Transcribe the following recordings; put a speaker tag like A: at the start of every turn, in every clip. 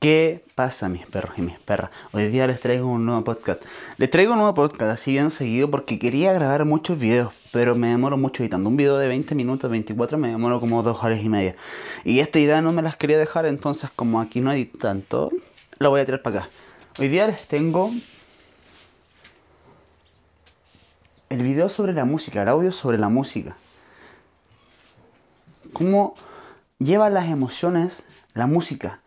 A: ¿Qué pasa, mis perros y mis perras? Hoy día les traigo un nuevo podcast. Les traigo un nuevo podcast así bien seguido porque quería grabar muchos videos, pero me demoro mucho editando. Un video de 20 minutos, 24, me demoro como dos horas y media. Y esta idea no me las quería dejar, entonces como aquí no hay tanto, lo voy a tirar para acá. Hoy día les tengo el video sobre la música, el audio sobre la música. Cómo lleva las emociones la música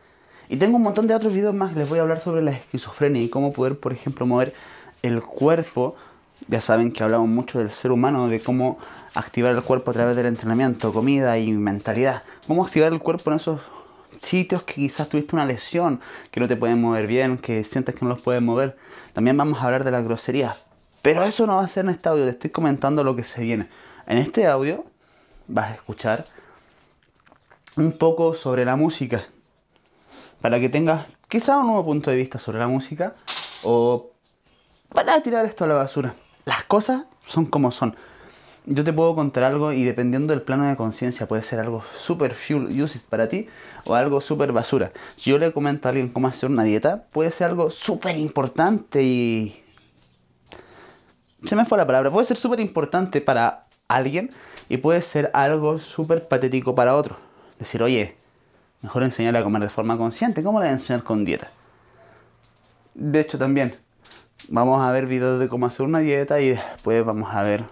A: y tengo un montón de otros videos más les voy a hablar sobre la esquizofrenia y cómo poder, por ejemplo, mover el cuerpo. Ya saben que hablamos mucho del ser humano, de cómo activar el cuerpo a través del entrenamiento, comida y mentalidad. Cómo activar el cuerpo en esos sitios que quizás tuviste una lesión, que no te pueden mover bien, que sientes que no los puedes mover. También vamos a hablar de la grosería. Pero eso no va a ser en este audio, te estoy comentando lo que se viene. En este audio vas a escuchar un poco sobre la música, para que tengas quizá un nuevo punto de vista sobre la música o para tirar esto a la basura. Las cosas son como son. Yo te puedo contar algo y dependiendo del plano de conciencia puede ser algo super fuel uses para ti o algo super basura. Si yo le comento a alguien cómo hacer una dieta, puede ser algo súper importante y... Se me fue la palabra. Puede ser súper importante para alguien y puede ser algo súper patético para otro. Decir, oye, Mejor enseñarle a comer de forma consciente. ¿Cómo le voy a enseñar con dieta? De hecho, también vamos a ver videos de cómo hacer una dieta y después vamos a ver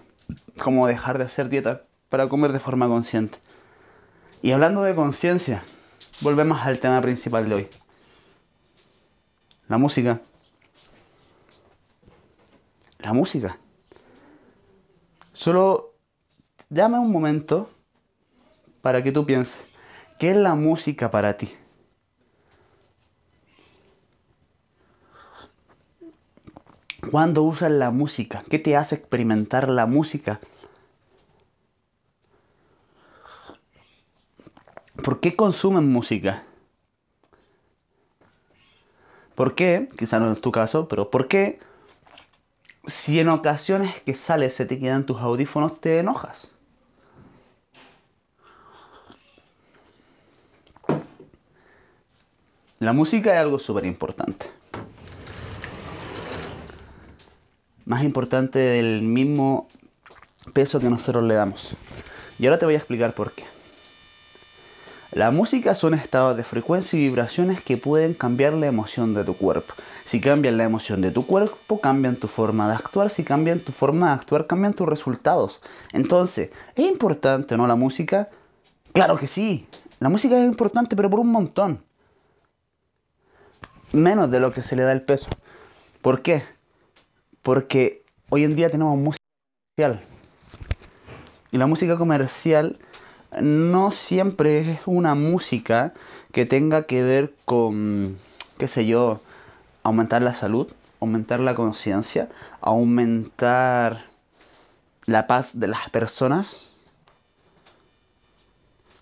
A: cómo dejar de hacer dieta para comer de forma consciente. Y hablando de conciencia, volvemos al tema principal de hoy. La música. La música. Solo dame un momento para que tú pienses. ¿Qué es la música para ti? ¿Cuándo usas la música? ¿Qué te hace experimentar la música? ¿Por qué consumen música? ¿Por qué? Quizá no es tu caso, pero ¿por qué si en ocasiones que sales se te quedan tus audífonos te enojas? La música es algo súper importante. Más importante del mismo peso que nosotros le damos. Y ahora te voy a explicar por qué. La música son estados de frecuencia y vibraciones que pueden cambiar la emoción de tu cuerpo. Si cambian la emoción de tu cuerpo, cambian tu forma de actuar. Si cambian tu forma de actuar, cambian tus resultados. Entonces, ¿es importante no la música? Claro que sí. La música es importante, pero por un montón menos de lo que se le da el peso. ¿Por qué? Porque hoy en día tenemos música comercial. Y la música comercial no siempre es una música que tenga que ver con, qué sé yo, aumentar la salud, aumentar la conciencia, aumentar la paz de las personas,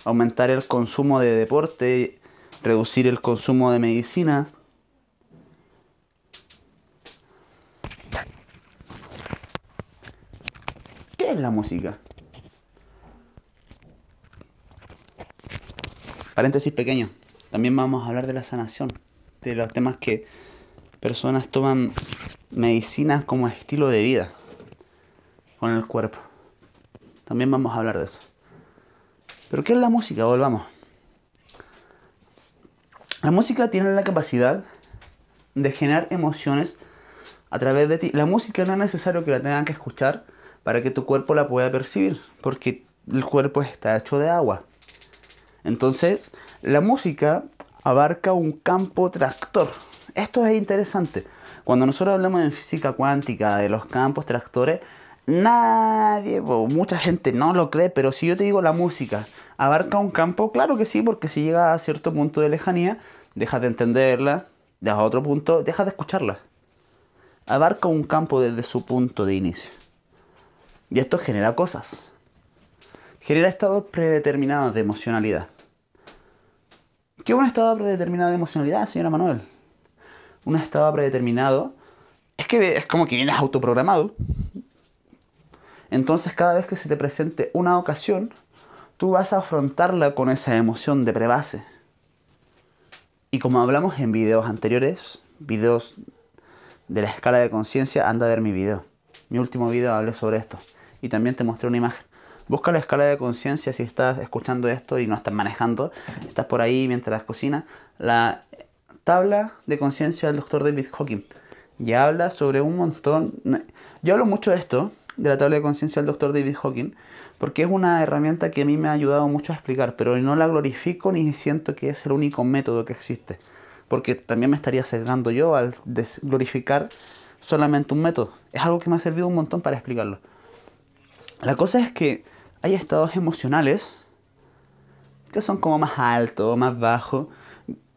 A: aumentar el consumo de deporte, reducir el consumo de medicinas, es la música? Paréntesis pequeño. También vamos a hablar de la sanación. De los temas que personas toman medicinas como estilo de vida con el cuerpo. También vamos a hablar de eso. Pero ¿qué es la música? Volvamos. La música tiene la capacidad de generar emociones a través de ti. La música no es necesario que la tengan que escuchar para que tu cuerpo la pueda percibir, porque el cuerpo está hecho de agua. Entonces, la música abarca un campo tractor. Esto es interesante. Cuando nosotros hablamos en física cuántica de los campos tractores, nadie mucha gente no lo cree, pero si yo te digo la música abarca un campo, claro que sí, porque si llega a cierto punto de lejanía, dejas de entenderla, dejas otro punto, dejas de escucharla. Abarca un campo desde su punto de inicio. Y esto genera cosas. Genera estados predeterminados de emocionalidad. ¿Qué es un estado predeterminado de emocionalidad, señora Manuel? Un estado predeterminado es que es como que vienes autoprogramado. Entonces cada vez que se te presente una ocasión, tú vas a afrontarla con esa emoción de prebase. Y como hablamos en videos anteriores, videos de la escala de conciencia, anda a ver mi video. Mi último video hablé sobre esto. Y también te mostré una imagen. Busca la escala de conciencia si estás escuchando esto y no estás manejando. Estás por ahí mientras cocinas. La tabla de conciencia del doctor David Hawking. Y habla sobre un montón... Yo hablo mucho de esto, de la tabla de conciencia del doctor David Hawking, porque es una herramienta que a mí me ha ayudado mucho a explicar, pero no la glorifico ni siento que es el único método que existe, porque también me estaría sesgando yo al glorificar solamente un método. Es algo que me ha servido un montón para explicarlo. La cosa es que hay estados emocionales que son como más altos, más bajos,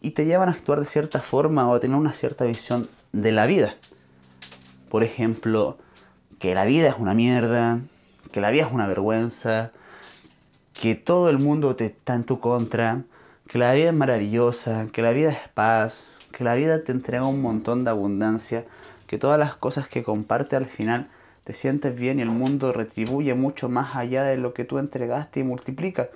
A: y te llevan a actuar de cierta forma o a tener una cierta visión de la vida. Por ejemplo, que la vida es una mierda, que la vida es una vergüenza, que todo el mundo te está en tu contra, que la vida es maravillosa, que la vida es paz, que la vida te entrega un montón de abundancia, que todas las cosas que comparte al final te sientes bien y el mundo retribuye mucho más allá de lo que tú entregaste y multiplica.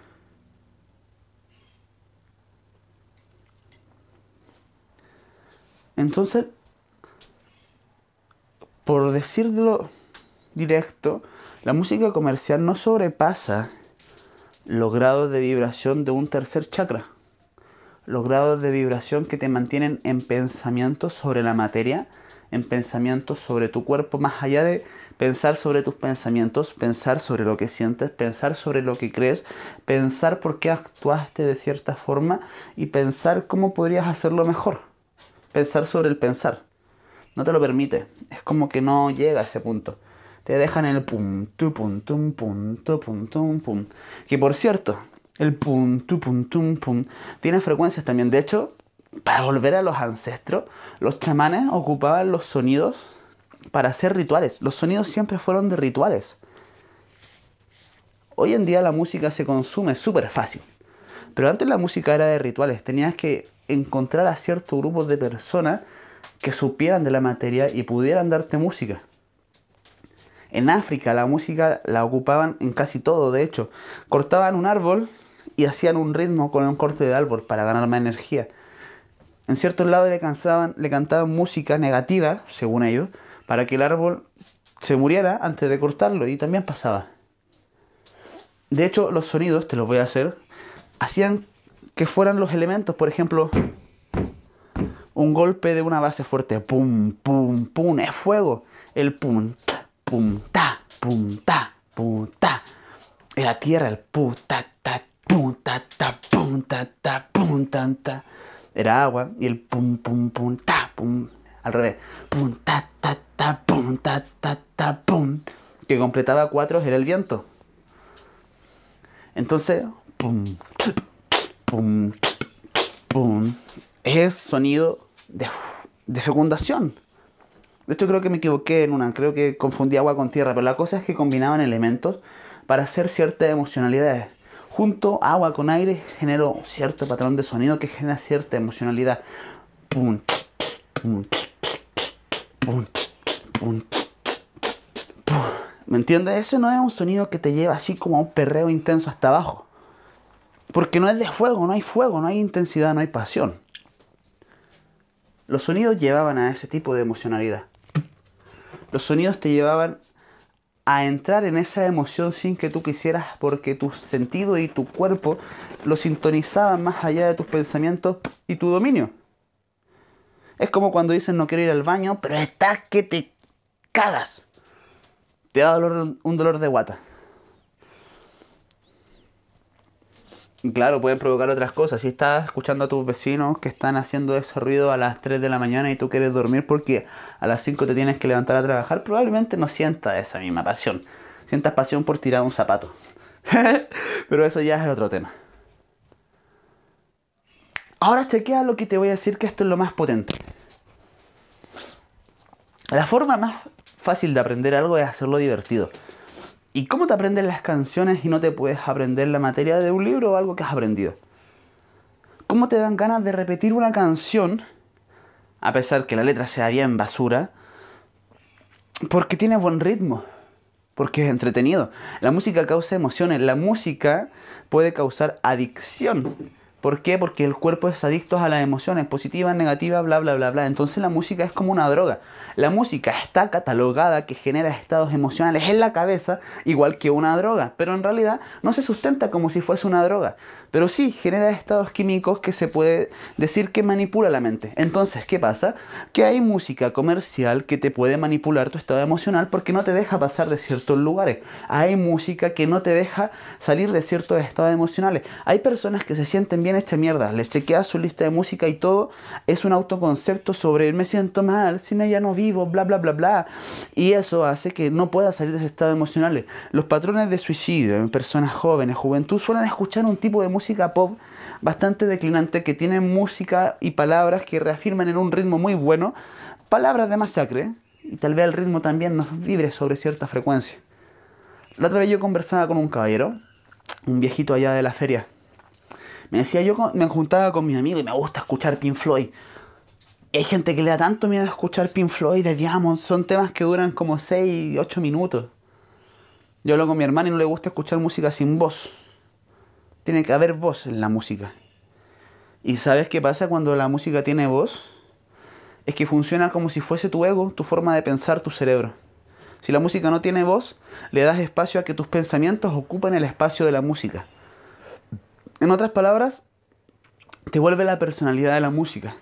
A: Entonces, por decirlo directo, la música comercial no sobrepasa los grados de vibración de un tercer chakra. Los grados de vibración que te mantienen en pensamientos sobre la materia, en pensamientos sobre tu cuerpo, más allá de pensar sobre tus pensamientos, pensar sobre lo que sientes, pensar sobre lo que crees, pensar por qué actuaste de cierta forma y pensar cómo podrías hacerlo mejor. Pensar sobre el pensar. No te lo permite. Es como que no llega a ese punto te dejan el punto, punto, punto, punto, pum. Que por cierto, el punto, punto, pum tiene frecuencias también. De hecho, para volver a los ancestros, los chamanes ocupaban los sonidos para hacer rituales. Los sonidos siempre fueron de rituales. Hoy en día la música se consume súper fácil. Pero antes la música era de rituales. Tenías que encontrar a ciertos grupos de personas que supieran de la materia y pudieran darte música. En África la música la ocupaban en casi todo, de hecho. Cortaban un árbol y hacían un ritmo con un corte de árbol para ganar más energía. En ciertos lados le, cansaban, le cantaban música negativa, según ellos, para que el árbol se muriera antes de cortarlo y también pasaba. De hecho, los sonidos, te los voy a hacer, hacían que fueran los elementos, por ejemplo, un golpe de una base fuerte, pum, pum, pum, es fuego, el pum, pum ta, pum ta, pum ta. la tierra el pum ta ta, pum ta ta, pum ta ta, pum ta ta. Era agua y el pum pum pum ta, pum. Al revés. Pum ta ta ta, pum ta ta ta, pum. Que completaba cuatro era el viento. Entonces, pum, pum, pum. Es sonido de, de fecundación. De hecho, creo que me equivoqué en una, creo que confundí agua con tierra, pero la cosa es que combinaban elementos para hacer ciertas emocionalidades. Junto agua con aire generó cierto patrón de sonido que genera cierta emocionalidad. Pum, pum, ¿Me entiendes? Ese no es un sonido que te lleva así como a un perreo intenso hasta abajo. Porque no es de fuego, no hay fuego, no hay intensidad, no hay pasión. Los sonidos llevaban a ese tipo de emocionalidad. Los sonidos te llevaban a entrar en esa emoción sin que tú quisieras porque tu sentido y tu cuerpo lo sintonizaban más allá de tus pensamientos y tu dominio. Es como cuando dicen no quiero ir al baño, pero está que te cagas. Te da dolor, un dolor de guata. Claro, pueden provocar otras cosas. Si estás escuchando a tus vecinos que están haciendo ese ruido a las 3 de la mañana y tú quieres dormir porque a las 5 te tienes que levantar a trabajar, probablemente no sientas esa misma pasión. Sientas pasión por tirar un zapato. Pero eso ya es otro tema. Ahora chequea lo que te voy a decir que esto es lo más potente. La forma más fácil de aprender algo es hacerlo divertido. ¿Y cómo te aprendes las canciones y no te puedes aprender la materia de un libro o algo que has aprendido? ¿Cómo te dan ganas de repetir una canción, a pesar que la letra sea bien basura, porque tiene buen ritmo? Porque es entretenido. La música causa emociones. La música puede causar adicción. ¿Por qué? Porque el cuerpo es adicto a las emociones, positivas, negativas, bla, bla, bla, bla. Entonces la música es como una droga. La música está catalogada que genera estados emocionales en la cabeza, igual que una droga, pero en realidad no se sustenta como si fuese una droga. Pero sí genera estados químicos que se puede decir que manipula la mente. Entonces, ¿qué pasa? Que hay música comercial que te puede manipular tu estado emocional porque no te deja pasar de ciertos lugares. Hay música que no te deja salir de ciertos estados emocionales. Hay personas que se sienten bien hecha mierda. Les chequea su lista de música y todo es un autoconcepto sobre me siento mal, sin ella no vivo, bla, bla, bla, bla. Y eso hace que no pueda salir de ese estado emocional. Los patrones de suicidio en personas jóvenes, juventud, suelen escuchar un tipo de música música pop bastante declinante que tiene música y palabras que reafirman en un ritmo muy bueno, palabras de masacre, y tal vez el ritmo también nos vibre sobre cierta frecuencia. La otra vez yo conversaba con un caballero, un viejito allá de la feria. Me decía, yo me juntaba con mis amigos y me gusta escuchar Pink Floyd. hay gente que le da tanto miedo escuchar Pink Floyd Diamond. Son temas que duran como 6, 8 minutos. Yo hablo con mi hermano y no le gusta escuchar música sin voz. Tiene que haber voz en la música. ¿Y sabes qué pasa cuando la música tiene voz? Es que funciona como si fuese tu ego, tu forma de pensar, tu cerebro. Si la música no tiene voz, le das espacio a que tus pensamientos ocupen el espacio de la música. En otras palabras, te vuelve la personalidad de la música.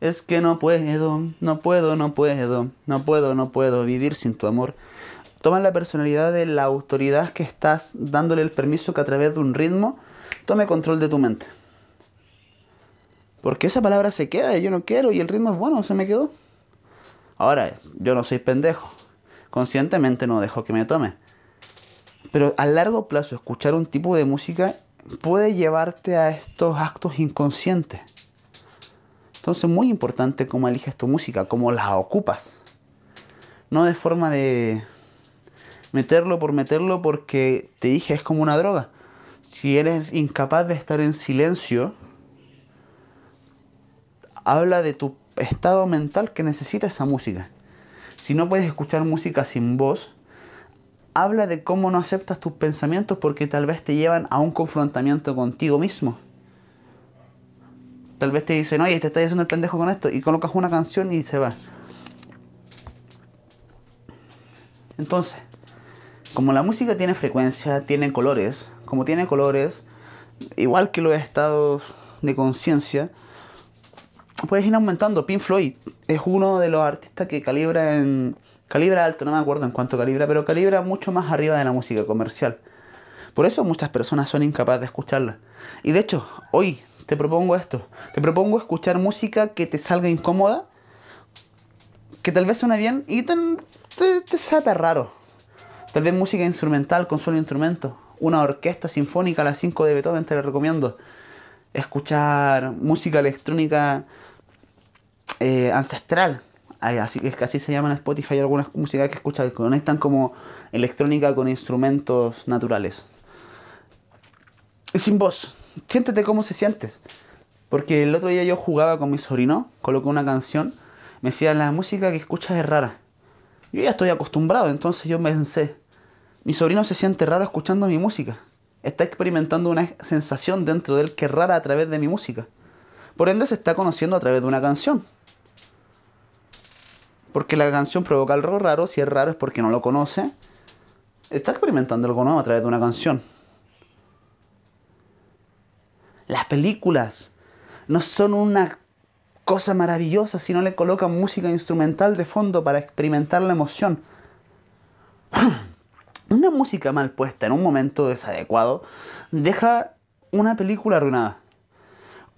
A: Es que no puedo, no puedo, no puedo, no puedo, no puedo vivir sin tu amor. Toma la personalidad de la autoridad que estás dándole el permiso que a través de un ritmo tome control de tu mente. Porque esa palabra se queda y yo no quiero y el ritmo es bueno, se me quedó. Ahora, yo no soy pendejo. Conscientemente no dejo que me tome. Pero a largo plazo escuchar un tipo de música puede llevarte a estos actos inconscientes. Entonces muy importante cómo eliges tu música, cómo la ocupas. No de forma de meterlo por meterlo porque te dije es como una droga. Si eres incapaz de estar en silencio, habla de tu estado mental que necesita esa música. Si no puedes escuchar música sin voz, habla de cómo no aceptas tus pensamientos porque tal vez te llevan a un confrontamiento contigo mismo. Tal vez te dicen, oye, te estás haciendo el pendejo con esto y colocas una canción y se va. Entonces, como la música tiene frecuencia, tiene colores, como tiene colores, igual que los estados de conciencia, puedes ir aumentando. Pink Floyd es uno de los artistas que calibra en. calibra alto, no me acuerdo en cuánto calibra, pero calibra mucho más arriba de la música comercial. Por eso muchas personas son incapaces de escucharla. Y de hecho, hoy te propongo esto. Te propongo escuchar música que te salga incómoda, que tal vez suene bien y te, te, te raro. Tal vez música instrumental con solo instrumentos. Una orquesta sinfónica a las 5 de Beethoven te la recomiendo. Escuchar música electrónica eh, ancestral. Así que así se llaman en Spotify algunas músicas que escuchas que conectan como electrónica con instrumentos naturales. sin voz. Siéntete cómo se sientes. Porque el otro día yo jugaba con mi sobrino, colocó una canción, me decía, la música que escuchas es rara. Yo ya estoy acostumbrado, entonces yo me pensé, mi sobrino se siente raro escuchando mi música. Está experimentando una sensación dentro de él que es rara a través de mi música. Por ende se está conociendo a través de una canción. Porque la canción provoca algo raro, si es raro es porque no lo conoce. Está experimentando algo nuevo a través de una canción. Las películas no son una cosa maravillosa si no le colocan música instrumental de fondo para experimentar la emoción. Una música mal puesta en un momento desadecuado deja una película arruinada.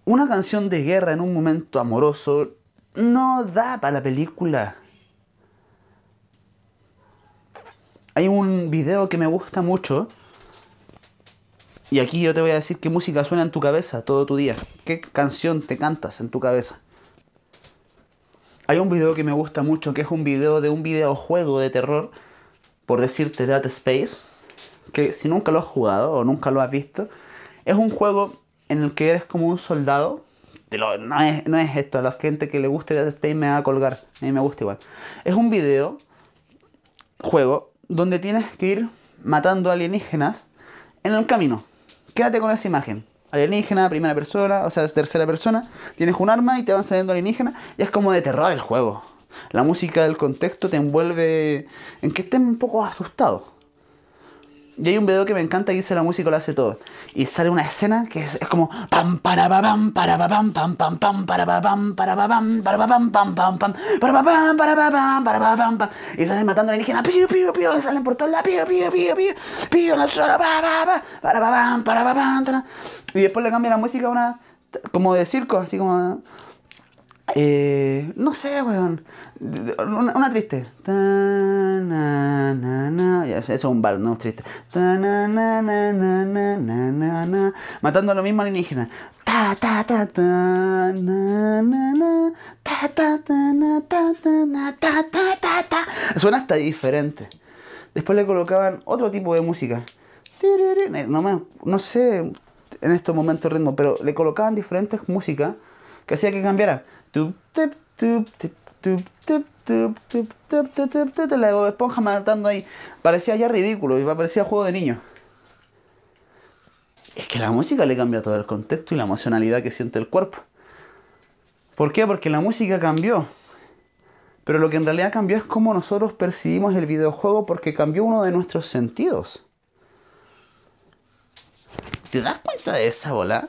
A: Una canción de guerra en un momento amoroso no da para la película. Hay un video que me gusta mucho. Y aquí yo te voy a decir qué música suena en tu cabeza todo tu día. ¿Qué canción te cantas en tu cabeza? Hay un video que me gusta mucho, que es un video de un videojuego de terror, por decirte Dead Space, que si nunca lo has jugado o nunca lo has visto, es un juego en el que eres como un soldado. no, es, no es esto, a la gente que le guste Dead Space me va a colgar, a mí me gusta igual. Es un video, juego, donde tienes que ir matando alienígenas en el camino. Quédate con esa imagen. Alienígena, primera persona, o sea, tercera persona, tienes un arma y te van saliendo alienígenas, y es como de terror el juego. La música del contexto te envuelve en que estés un poco asustado. Y hay un video que me encanta que dice la música lo hace todo. Y sale una escena que es, como pam para pam para pam pam pam pam para pam para pam para pam pam pam pam para pam para pam para pam pam y salen matando a la indígena pío pío pío y salen por todos lados pío pío pío pío pío no solo pa pa para pam para pam y después le cambia la música a una como de circo así como eh, no sé, weón. Una, triste. Eso es un bar, no es triste. Matando a lo mismo alienígena. Ta, ta, ta, ta, na, na, na. Ta, ta, ta, na, ta, ta, na, ta, ta, ta, ta. Suena hasta diferente. Después le colocaban otro tipo de música. No, me, no sé en estos momentos ritmo, pero le colocaban diferentes músicas que hacía que cambiara. La esponja matando ahí. Parecía ya ridículo y parecía juego de niños. Es que la música le cambia todo el contexto y la emocionalidad que siente el cuerpo. ¿Por qué? Porque la música cambió. Pero lo que en realidad cambió es cómo nosotros percibimos el videojuego porque cambió uno de nuestros sentidos. ¿Te das cuenta de esa bola?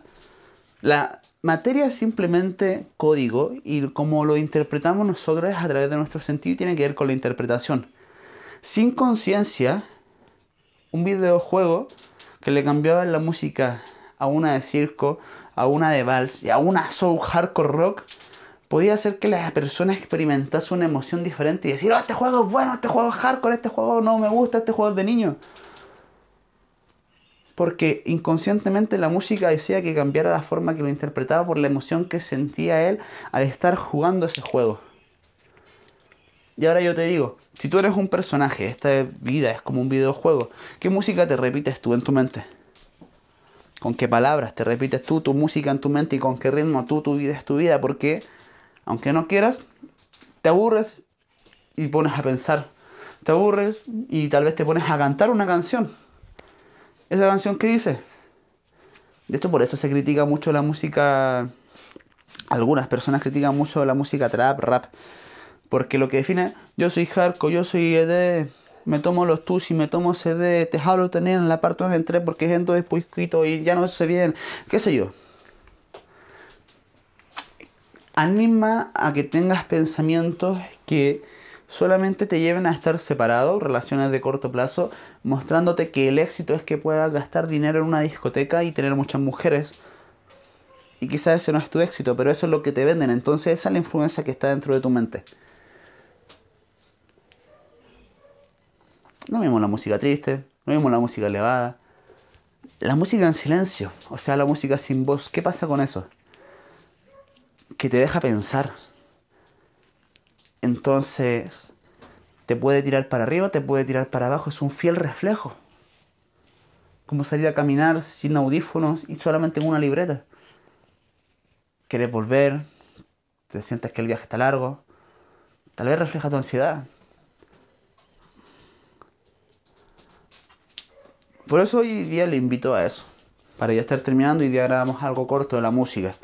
A: La, Materia es simplemente código y como lo interpretamos nosotros es a través de nuestro sentido y tiene que ver con la interpretación. Sin conciencia, un videojuego que le cambiaba la música a una de circo, a una de vals y a una soul hardcore rock, podía hacer que la persona experimentase una emoción diferente y decir, oh, este juego es bueno, este juego es hardcore, este juego no me gusta, este juego es de niño porque inconscientemente la música decía que cambiara la forma que lo interpretaba por la emoción que sentía él al estar jugando ese juego. Y ahora yo te digo, si tú eres un personaje, esta vida es como un videojuego, ¿qué música te repites tú en tu mente? ¿Con qué palabras te repites tú tu música en tu mente y con qué ritmo tú tu vida es tu vida? Porque, aunque no quieras, te aburres y pones a pensar. Te aburres y tal vez te pones a cantar una canción esa canción que dice. De hecho, por eso se critica mucho la música. Algunas personas critican mucho la música trap, rap. Porque lo que define, yo soy hardcore, yo soy ED, me tomo los tus y me tomo CD, te jalo tener en la parte 2 en 3 porque es después y ya no sé bien, qué sé yo. Anima a que tengas pensamientos que solamente te lleven a estar separados, relaciones de corto plazo, mostrándote que el éxito es que puedas gastar dinero en una discoteca y tener muchas mujeres. Y quizás ese no es tu éxito, pero eso es lo que te venden. Entonces esa es la influencia que está dentro de tu mente. No vimos la música triste, no vimos la música elevada. La música en silencio, o sea, la música sin voz. ¿Qué pasa con eso? Que te deja pensar entonces, te puede tirar para arriba, te puede tirar para abajo, es un fiel reflejo. Como salir a caminar sin audífonos y solamente en una libreta. Quieres volver, te sientes que el viaje está largo, tal vez refleja tu ansiedad. Por eso hoy día le invito a eso. Para ya estar terminando, y día grabamos algo corto de la música.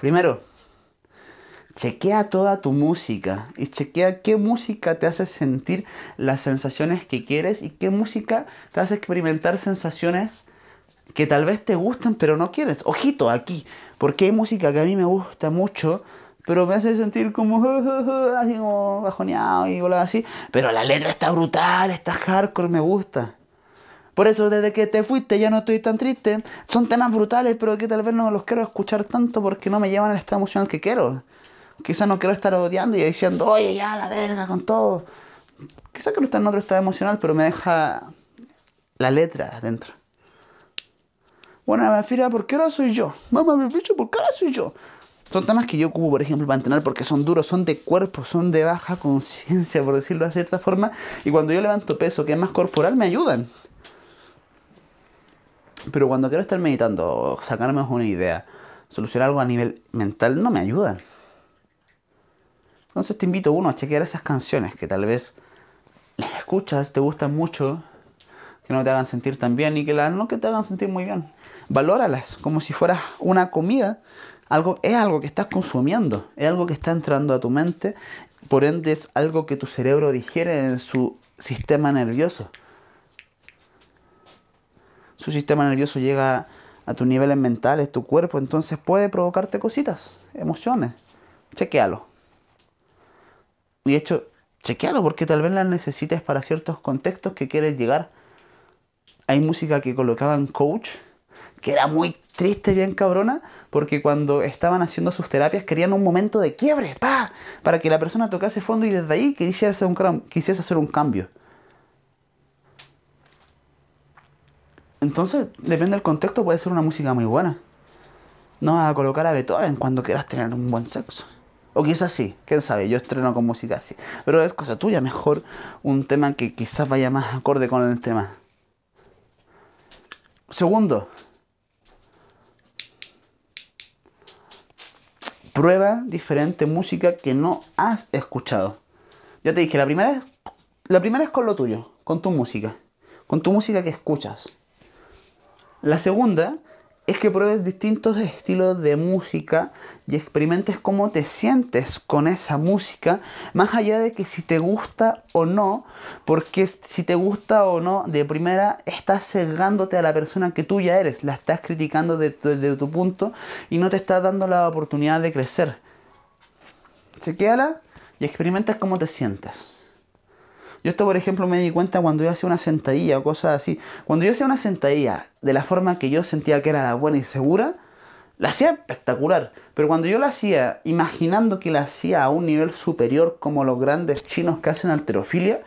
A: Primero, Chequea toda tu música y chequea qué música te hace sentir las sensaciones que quieres y qué música te hace experimentar sensaciones que tal vez te gustan pero no quieres. Ojito aquí, porque hay música que a mí me gusta mucho, pero me hace sentir como así como bajoneado y así, pero la letra está brutal, está hardcore, me gusta. Por eso desde que te fuiste ya no estoy tan triste. Son temas brutales, pero que tal vez no los quiero escuchar tanto porque no me llevan al estado emocional que quiero. Quizás no quiero estar odiando y diciendo, oye, ya la verga con todo. Quizás quiero estar en otro estado emocional, pero me deja la letra adentro. Bueno, me afirma, ¿por qué ahora soy yo? Mamá, me bicho, ¿por qué ahora soy yo? Son temas que yo ocupo, por ejemplo, para entrenar porque son duros, son de cuerpo, son de baja conciencia, por decirlo de cierta forma. Y cuando yo levanto peso, que es más corporal, me ayudan. Pero cuando quiero estar meditando, sacarme una idea, solucionar algo a nivel mental, no me ayudan. Entonces te invito, uno, a chequear esas canciones que tal vez las escuchas, te gustan mucho, que no te hagan sentir tan bien y que las no que te hagan sentir muy bien. Valóralas como si fueras una comida. Algo, es algo que estás consumiendo, es algo que está entrando a tu mente, por ende es algo que tu cerebro digiere en su sistema nervioso. Su sistema nervioso llega a tus niveles mentales, tu cuerpo, entonces puede provocarte cositas, emociones. Chequealo. Y hecho, chequealo porque tal vez las necesites para ciertos contextos que quieres llegar. Hay música que colocaban coach, que era muy triste, bien cabrona, porque cuando estaban haciendo sus terapias querían un momento de quiebre, pa, para que la persona tocase fondo y desde ahí quisiese hacer un, quisiese hacer un cambio. Entonces, depende del contexto, puede ser una música muy buena. No vas a colocar a Beethoven cuando quieras tener un buen sexo. O quizás sí, quién sabe, yo estreno con música así. Pero es cosa tuya, mejor un tema que quizás vaya más acorde con el tema. Segundo, prueba diferente música que no has escuchado. Ya te dije, la primera es, la primera es con lo tuyo, con tu música, con tu música que escuchas. La segunda es que pruebes distintos estilos de música y experimentes cómo te sientes con esa música, más allá de que si te gusta o no, porque si te gusta o no, de primera estás cegándote a la persona que tú ya eres, la estás criticando desde tu punto y no te estás dando la oportunidad de crecer. Chequéala y experimenta cómo te sientes. Yo esto, por ejemplo, me di cuenta cuando yo hacía una sentadilla o cosas así. Cuando yo hacía una sentadilla de la forma que yo sentía que era la buena y segura, la hacía espectacular. Pero cuando yo la hacía imaginando que la hacía a un nivel superior como los grandes chinos que hacen alterofilia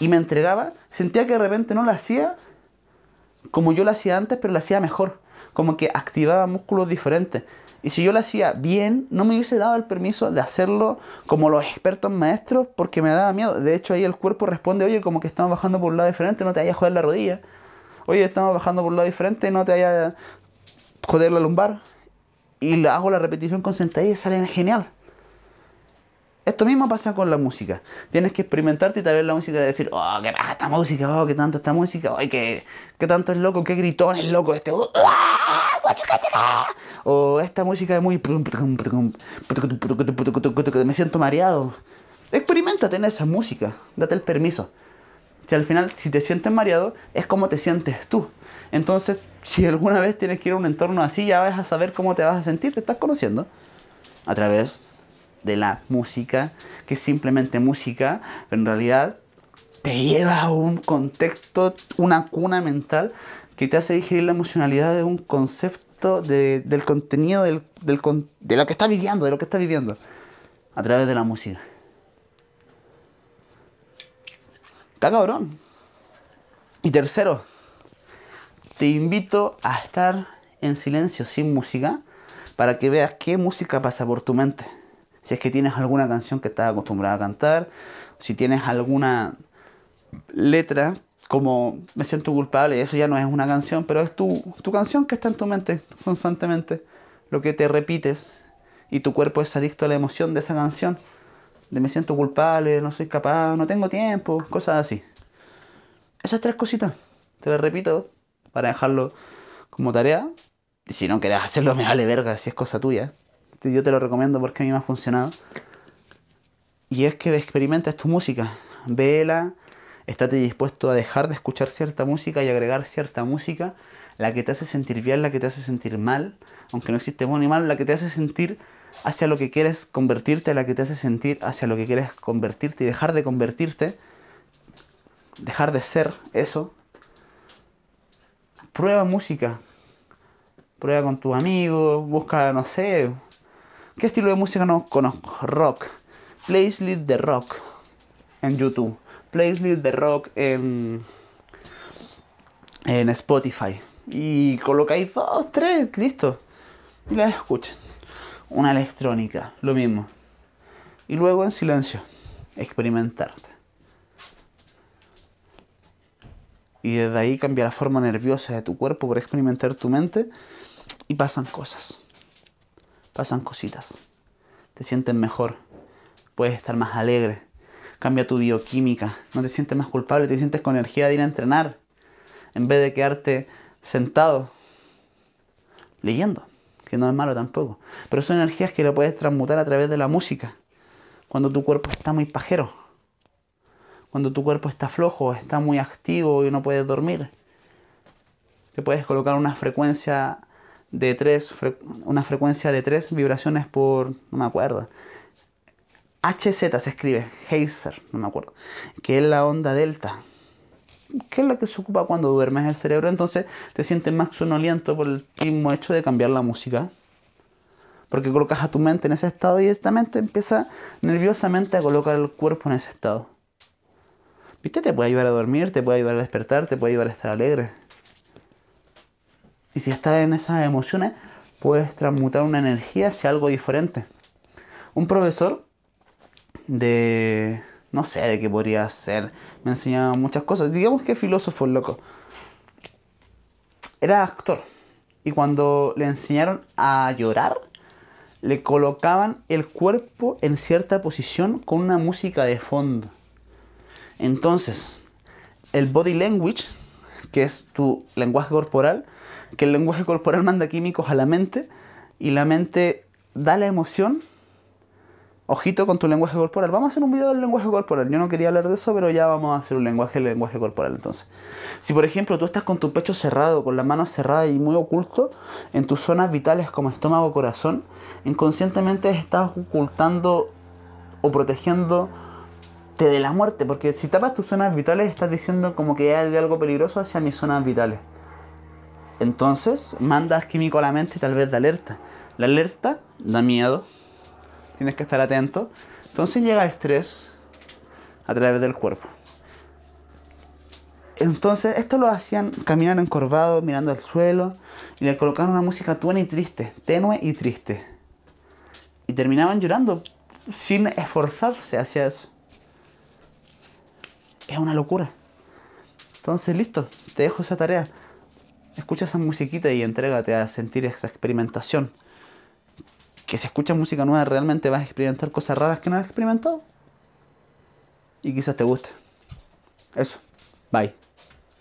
A: y me entregaba, sentía que de repente no la hacía como yo la hacía antes, pero la hacía mejor. Como que activaba músculos diferentes. Y si yo lo hacía bien, no me hubiese dado el permiso de hacerlo como los expertos maestros porque me daba miedo. De hecho, ahí el cuerpo responde, oye, como que estamos bajando por un lado diferente, no te vayas a joder la rodilla. Oye, estamos bajando por un lado diferente, no te vayas a joder la lumbar. Y hago la repetición con sentadilla y sale genial. Esto mismo pasa con la música. Tienes que experimentarte y tal vez la música de decir, oh, qué baja esta música, oh, qué tanto esta música, oh, qué, qué tanto es loco, qué gritón es loco este. Uh, o esta música es muy... Me siento mareado. Experimenta en esa música, date el permiso. Si al final, si te sientes mareado, es como te sientes tú. Entonces, si alguna vez tienes que ir a un entorno así, ya vas a saber cómo te vas a sentir, te estás conociendo. A través de la música, que es simplemente música, pero en realidad te lleva a un contexto, una cuna mental que te hace digerir la emocionalidad de un concepto del contenido del, de lo que está viviendo, de lo que está viviendo, a través de la música. Está cabrón. Y tercero, te invito a estar en silencio sin música para que veas qué música pasa por tu mente. Si es que tienes alguna canción que estás acostumbrada a cantar, si tienes alguna letra como me siento culpable, eso ya no es una canción, pero es tu, tu canción que está en tu mente constantemente, lo que te repites y tu cuerpo es adicto a la emoción de esa canción, de me siento culpable, no soy capaz, no tengo tiempo, cosas así. Esas tres cositas, te las repito para dejarlo como tarea. Y si no querés hacerlo, me vale verga, si es cosa tuya. Yo te lo recomiendo porque a mí me ha funcionado. Y es que experimentes tu música, vela estate dispuesto a dejar de escuchar cierta música y agregar cierta música, la que te hace sentir bien, la que te hace sentir mal, aunque no existe bueno ni mal, la que te hace sentir hacia lo que quieres convertirte, la que te hace sentir hacia lo que quieres convertirte y dejar de convertirte, dejar de ser eso. Prueba música, prueba con tus amigos, busca, no sé, ¿qué estilo de música no conozco? Rock, playlist de rock en YouTube playlist de rock en, en Spotify. Y colocáis dos, tres, listo. Y las escuchen. Una electrónica, lo mismo. Y luego en silencio, experimentarte. Y desde ahí cambia la forma nerviosa de tu cuerpo por experimentar tu mente. Y pasan cosas. Pasan cositas. Te sientes mejor. Puedes estar más alegre cambia tu bioquímica, no te sientes más culpable, te sientes con energía de ir a entrenar. en vez de quedarte sentado leyendo, que no es malo tampoco. Pero son energías que lo puedes transmutar a través de la música. Cuando tu cuerpo está muy pajero, cuando tu cuerpo está flojo, está muy activo y no puedes dormir. Te puedes colocar una frecuencia de tres, una frecuencia de tres vibraciones por, no me acuerdo. HZ se escribe, Heiser, no me acuerdo, que es la onda delta, ¿Qué es lo que se ocupa cuando duermes el cerebro, entonces te sientes más sonoliento por el mismo hecho de cambiar la música. Porque colocas a tu mente en ese estado y esta mente empieza nerviosamente a colocar el cuerpo en ese estado. ¿Viste? Te puede ayudar a dormir, te puede ayudar a despertar, te puede ayudar a estar alegre. Y si estás en esas emociones, puedes transmutar una energía hacia algo diferente. Un profesor de no sé de qué podría ser. Me enseñaba muchas cosas. Digamos que filósofo loco. Era actor. Y cuando le enseñaron a llorar, le colocaban el cuerpo en cierta posición con una música de fondo. Entonces, el body language, que es tu lenguaje corporal, que el lenguaje corporal manda químicos a la mente y la mente da la emoción Ojito con tu lenguaje corporal. Vamos a hacer un video del lenguaje corporal. Yo no quería hablar de eso, pero ya vamos a hacer un lenguaje del lenguaje corporal entonces. Si por ejemplo tú estás con tu pecho cerrado, con las manos cerradas y muy oculto, en tus zonas vitales como estómago, corazón, inconscientemente estás ocultando o protegiendo de la muerte. Porque si tapas tus zonas vitales estás diciendo como que hay algo peligroso hacia mis zonas vitales. Entonces mandas químico a la mente tal vez de alerta. La alerta da miedo, tienes que estar atento. Entonces llega estrés a través del cuerpo. Entonces, esto lo hacían caminar encorvado, mirando al suelo, y le colocaban una música tenue y triste, tenue y triste. Y terminaban llorando sin esforzarse hacia eso. Es una locura. Entonces, listo, te dejo esa tarea. Escucha esa musiquita y entrégate a sentir esa experimentación que si escuchas música nueva realmente vas a experimentar cosas raras que no has experimentado. Y quizás te guste. Eso. Bye.